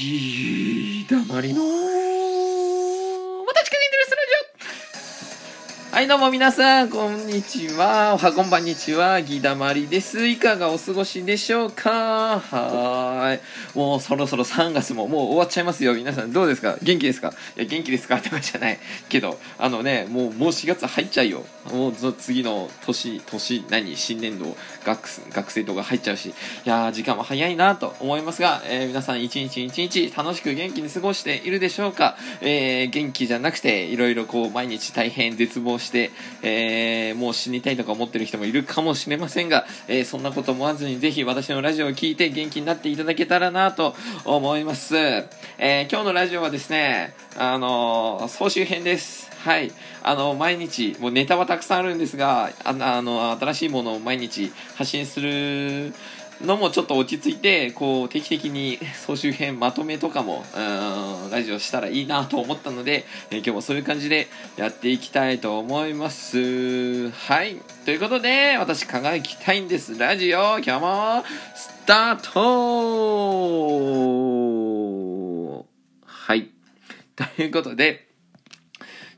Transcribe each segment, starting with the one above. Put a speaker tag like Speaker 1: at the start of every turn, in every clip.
Speaker 1: ギーだまりのはいどうも皆さんこんにちは。おはこんばんにちは。ギーだまりです。いかがお過ごしでしょうか？はい。もうそろそろ3月ももう終わっちゃいますよ。皆さんどうですか？元気ですか？いや元気ですか？ってわけじゃない。けどあのねもうもう4月入っちゃうよ。もう次の年年何新年度学学生とか入っちゃうし。いやー時間も早いなと思いますが、えー、皆さん一日一日楽しく元気に過ごしているでしょうか、えー、元気じゃなくていろいろこう毎日大変絶望して、えー、もう死にたいとか思ってる人もいるかもしれませんが、えそんなこと思わずにぜひ私のラジオを聴いて元気になっていただけたらなと思います、え今日のラジオはですねあの総集編ですはい。あの、毎日、もうネタはたくさんあるんですが、ああの、新しいものを毎日発信するのもちょっと落ち着いて、こう、定期的に 総集編まとめとかも、うん、ラジオしたらいいなと思ったので、え今日もそういう感じでやっていきたいと思います。はい。ということで、私輝きたいんです。ラジオ、今日も、スタートはい。ということで、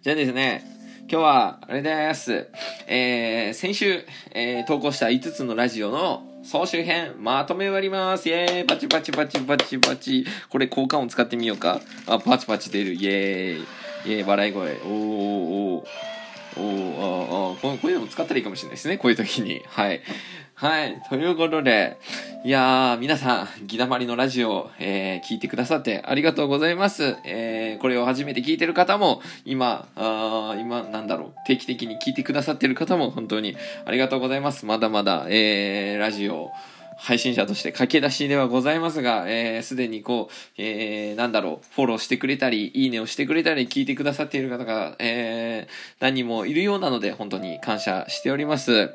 Speaker 1: じゃあですね、今日は、あれです。えー、先週、えー、投稿した5つのラジオの総集編、まとめ終わります。イェーイパチパチパチパチパチ。これ交換音使ってみようか。あ、パチパチ出る。イェーイ。イェーイ、笑い声。おーおーおーおーああこういうのも使ったらいいかもしれないですね。こういう時に。はい。はい。ということで、いやー、皆さん、ギダマリのラジオ、えー、聞いてくださってありがとうございます。えー、これを初めて聞いてる方も、今、あ今、なんだ、定期的に聞いてくださってる方も、本当にありがとうございます。まだまだ、えー、ラジオ、配信者として駆け出しではございますが、えー、すでにこう、えー、なんだろう、フォローしてくれたり、いいねをしてくれたり、聞いてくださっている方が、えー、何人もいるようなので、本当に感謝しております。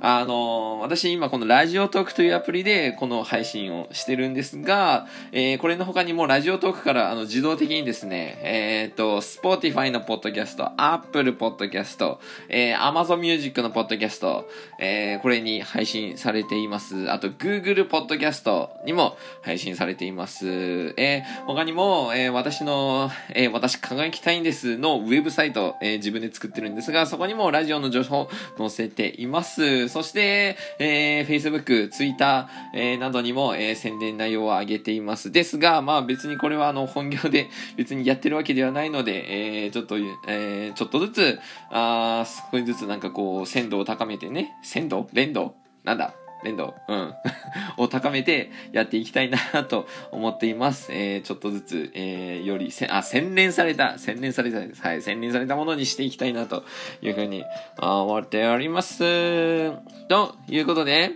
Speaker 1: あのー、私今このラジオトークというアプリでこの配信をしてるんですが、えー、これの他にもラジオトークからあの自動的にですね、えっ、ー、と、Spotify のポッドキャスト、Apple ポッドキャスト、えー、Amazon Music のポッドキャスト、えー、これに配信されています。あと、Google Podcast にも配信されています。えー、他にも、えー、私の、えー、私輝きたいんですのウェブサイト、えー、自分で作ってるんですが、そこにもラジオの情報載せています。そして、えー、Facebook、Twitter、えー、などにも、えー、宣伝内容を上げています。ですが、まあ別にこれはあの本業で 別にやってるわけではないので、えー、ちょっと、えー、ちょっとずつ、あ少しずつなんかこう、鮮度を高めてね、鮮度？連動？なんだ？連動、うん、を高めてやっていきたいなと思っています。えー、ちょっとずつ、えー、よりせ、あ、洗練された、洗練された、はい、洗練されたものにしていきたいなというふうに思っております。ということで、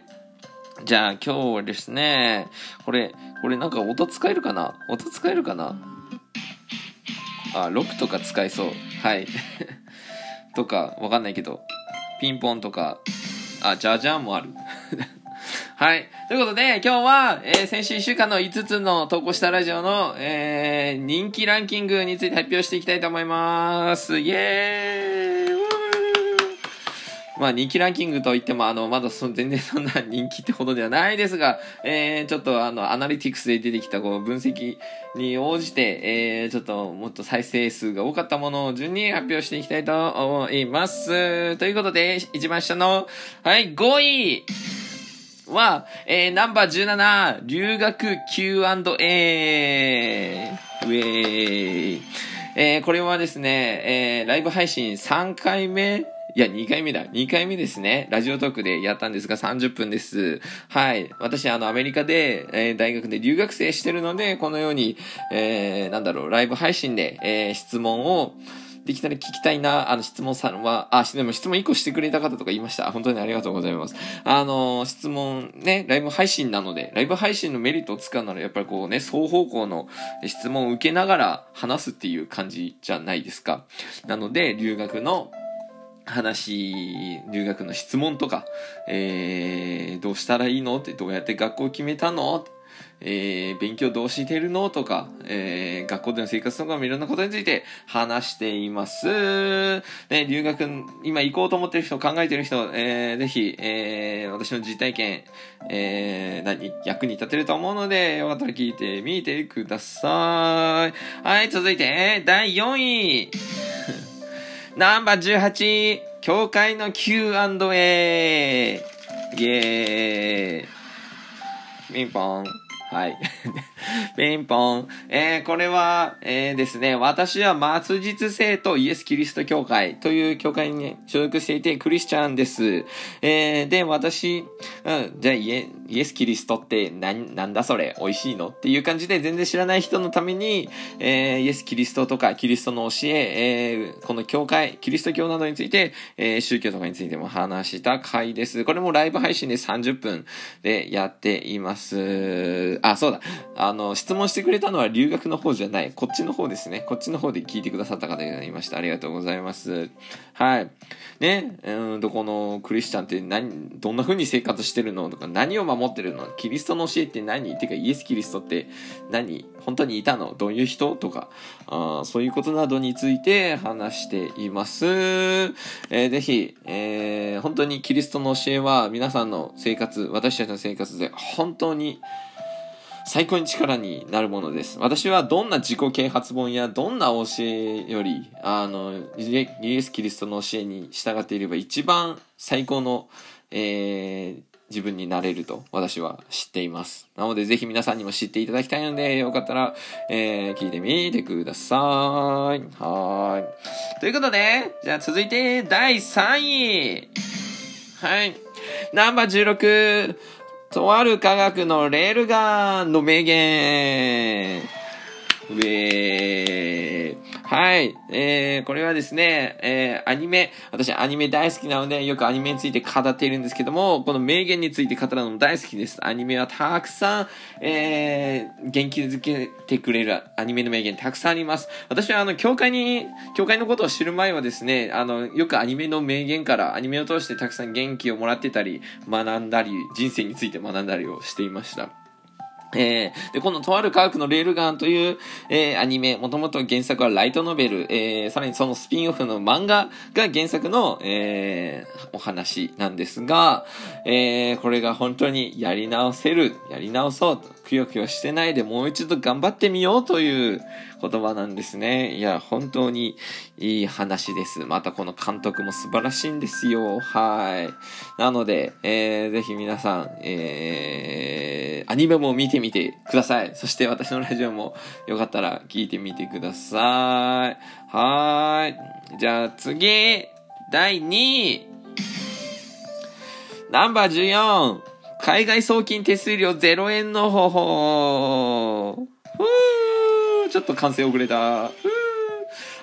Speaker 1: じゃあ今日はですね、これ、これなんか音使えるかな？音使えるかな？あ、6とか使えそう。はい。とか、わかんないけど、ピンポンとか、あ、じゃじゃんもある。はい。ということで、今日は、えー、先週1週間の5つの投稿したラジオの、えー、人気ランキングについて発表していきたいと思います。イエーイまあ人気ランキングといっても、あの、まだそ全然そんな人気ってほどではないですが、えー、ちょっとあの、アナリティクスで出てきたこう分析に応じて、えー、ちょっともっと再生数が多かったものを順に発表していきたいと思います。ということで、一番下の、はい、5位は、えー、ナンバー17、留学 Q&A。ウェーイ。えー、これはですね、えー、ライブ配信3回目いや、2回目だ。2回目ですね。ラジオトークでやったんですが、30分です。はい。私、あの、アメリカで、えー、大学で留学生してるので、このように、えー、なんだろう、ライブ配信で、えー、質問を、できたら聞きたいな、あの、質問さんは、あ、でも質問1個してくれた方とか言いました。本当にありがとうございます。あの、質問ね、ライブ配信なので、ライブ配信のメリットを使うなら、やっぱりこうね、双方向の質問を受けながら話すっていう感じじゃないですか。なので、留学の話、留学の質問とか、えー、どうしたらいいの？って、どうやって学校決めたの？えー、勉強どうしてるの？とか、えー、学校での生活とかもいろんなことについて話しています。ね、留学、今行こうと思ってる人、考えてる人、えー、ぜひ、えー、私の実体験、えー、何、役に立てると思うので、よかったら聞いてみてください。はい、続いて、第4位。ナンバー18、教会の Q&A。イェーイ。ピンポン。はい。ピンポン。えー、これは、えー、ですね、私は末日生とイエス・キリスト教会という教会に所属していて、クリスチャンです。えー、で、私、うん、じゃあイエ、イエス・キリストって何、なんだそれ、美味しいの？っていう感じで全然知らない人のために、えー、イエス・キリストとかキリストの教え、えー、この教会、キリスト教などについて、えー、宗教とかについても話した回です。これもライブ配信で30分でやっています。あ、そうだ。あの、質問してくれたのは留学の方じゃない。こっちの方ですね。こっちの方で聞いてくださった方がいました。ありがとうございます。はい。ね、うんと、このクリスチャンって何、どんな風に生活してるの？とか、何を守ってるの？キリストの教えって何？てか、イエス・キリストって何？本当にいたの？どういう人？とかあ、そういうことなどについて話しています。えー、ぜひ、えー、本当にキリストの教えは皆さんの生活、私たちの生活で本当に最高に力になるものです。私はどんな自己啓発本やどんな教えより、あの、イエス・キリストの教えに従っていれば一番最高の、えー、自分になれると私は知っています。なのでぜひ皆さんにも知っていただきたいので、よかったら、えー、聞いてみてください。はい。ということで、じゃあ続いて第3位。はい。ナンバー16。とある科学のレールガンの名言。ウェー。はい。えー、これはですね、えー、アニメ、私アニメ大好きなので、よくアニメについて語っているんですけども、この名言について語るのも大好きです。アニメはたくさん、えー、元気づけてくれるアニメの名言たくさんあります。私はあの、教会に、教会のことを知る前はですね、あの、よくアニメの名言から、アニメを通してたくさん元気をもらってたり、学んだり、人生について学んだりをしていました。えー、で、このとある科学のレールガンという、えー、アニメ、もともと原作はライトノベル、えー、さらにそのスピンオフの漫画が原作の、えー、お話なんですが、えー、これが本当にやり直せる、やり直そうと、くよくよしてないでもう一度頑張ってみようという言葉なんですね。いや、本当にいい話です。またこの監督も素晴らしいんですよ。はい。なので、えー、ぜひ皆さん、えー、アニメも見てみてください。そして私のラジオもよかったら聞いてみてください。はい。じゃあ次、第2位。ナンバー14。海外送金手数料0円の方法。ふーちょっと完成遅れた。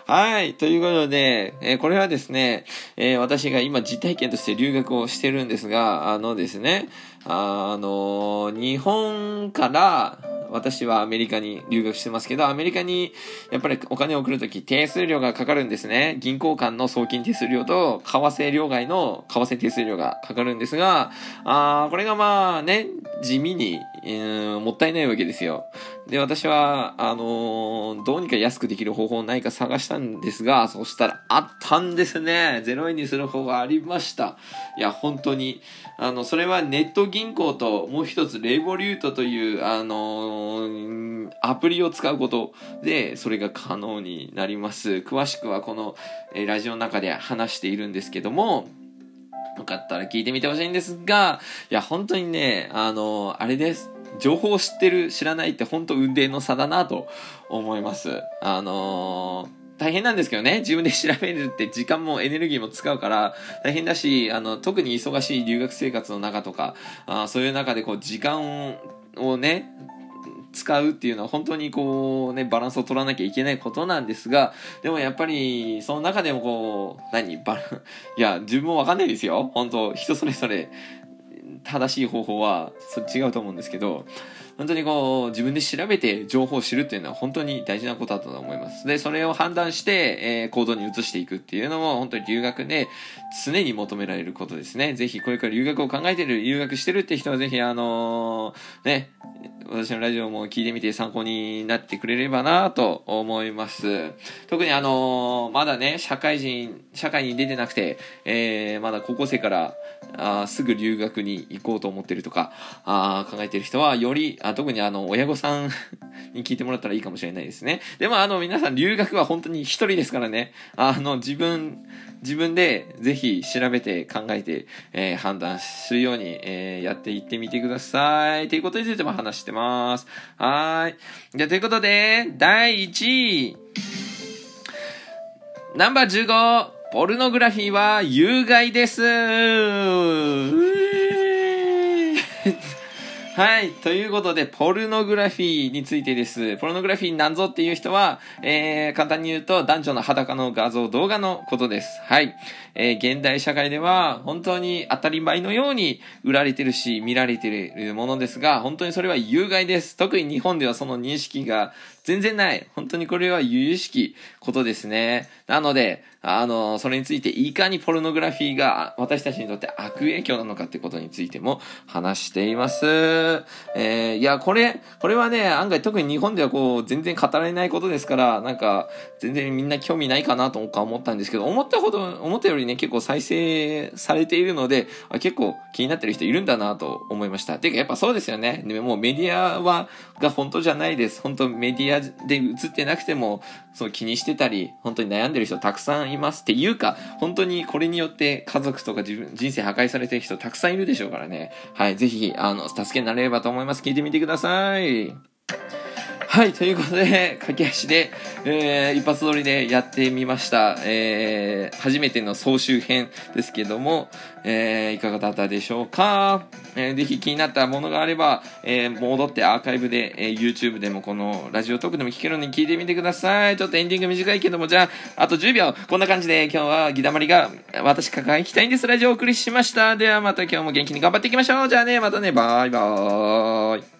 Speaker 1: はい。ということで、えー、これはですね、えー、私が今実体験として留学をしてるんですが、あのですね、あの日本から、私はアメリカに留学してますけど、アメリカにやっぱりお金を送るとき手数料がかかるんですね。銀行間の送金手数料と為替両替の為替手数料がかかるんですが、あこれがまあね、地味に、えー、もったいないわけですよ。で、私は、あのー、どうにか安くできる方法ないか探したんですが、そしたらあったんですね。0円にする方がありました。いや、本当に、あの、それはネット銀行ともう一つレボリュートという、あのー、アプリを使うことで、それが可能になります。詳しくはこの、え、ラジオの中で話しているんですけども、かったら聞いてみてほしいんですが、いや、本当にね、あの、あれです。情報を知ってる、知らないって本当運命の差だなと思います。あのー大変なんですけどね、自分で調べるって時間もエネルギーも使うから大変だし、あの、特に忙しい留学生活の中とか、あそういう中でこう時間をね、使うっていうのは本当にこうね、バランスを取らなきゃいけないことなんですが、でもやっぱり、その中でもこう、何バランいや、自分もわかんないですよ。本当人それぞれ正しい方法はそ違うと思うんですけど、本当にこう、自分で調べて情報を知るっていうのは本当に大事なことだと思います。で、それを判断して、えー、行動に移していくっていうのも本当に留学で常に求められることですね。ぜひこれから留学を考えてる、留学してるって人はぜひあのー、ね、私のラジオも聞いてみて参考になってくれればなと思います。特にあのー、まだね、社会人、社会に出てなくて、えー、まだ高校生からあすぐ留学に行こうと思ってるとか、あ考えてる人は、より、あ特にあの、親御さん に聞いてもらったらいいかもしれないですね。でもあの、皆さん留学は本当に一人ですからね、あの、自分、自分でぜひ調べて考えて、えー、判断するように、えー、やっていってみてください。ということについても話してます。はい。じゃ、ということで、第1位。ナンバー15、ポルノグラフィーは有害です。はい。ということで、ポルノグラフィーについてです。ポルノグラフィーなんぞっていう人は、えー、簡単に言うと、男女の裸の画像、動画のことです。はい。えー、現代社会では、本当に当たり前のように売られてるし、見られてるものですが、本当にそれは有害です。特に日本ではその認識が全然ない。本当にこれは由々しきことですね。なので、あの、それについていかにポルノグラフィーが私たちにとって悪影響なのかってことについても話しています。えー、いや、これ、これはね、案外特に日本ではこう、全然語られないことですから、なんか、全然みんな興味ないかなとか思ったんですけど、思ったほど、思ったよりね、結構再生されているので、あ結構気になってる人いるんだなと思いました。てか、やっぱそうですよね。でもうメディアは、が本当じゃないです。本当メディアアで映ってなくても、そう気にしてたり、本当に悩んでる人たくさんいますっていうか、本当にこれによって家族とか自分、人生破壊されてる人たくさんいるでしょうからね。はい、ぜひ、あの、助けになれればと思います。聞いてみてください。はい、ということで、駆け足で、えー、一発撮りでやってみました。えー、初めての総集編ですけども、えー、いかがだったでしょうか？えー、ぜひ気になったものがあれば、えー、戻ってアーカイブで、えー、YouTube でもこのラジオトークでも聞けるのに聞いてみてください。ちょっとエンディング短いけども、じゃあ、あと10秒。こんな感じで今日はギダマリが、私抱えきたいんです。ラジオをお送りしました。ではまた今日も元気に頑張っていきましょう。じゃあね、またね、バイバーイ。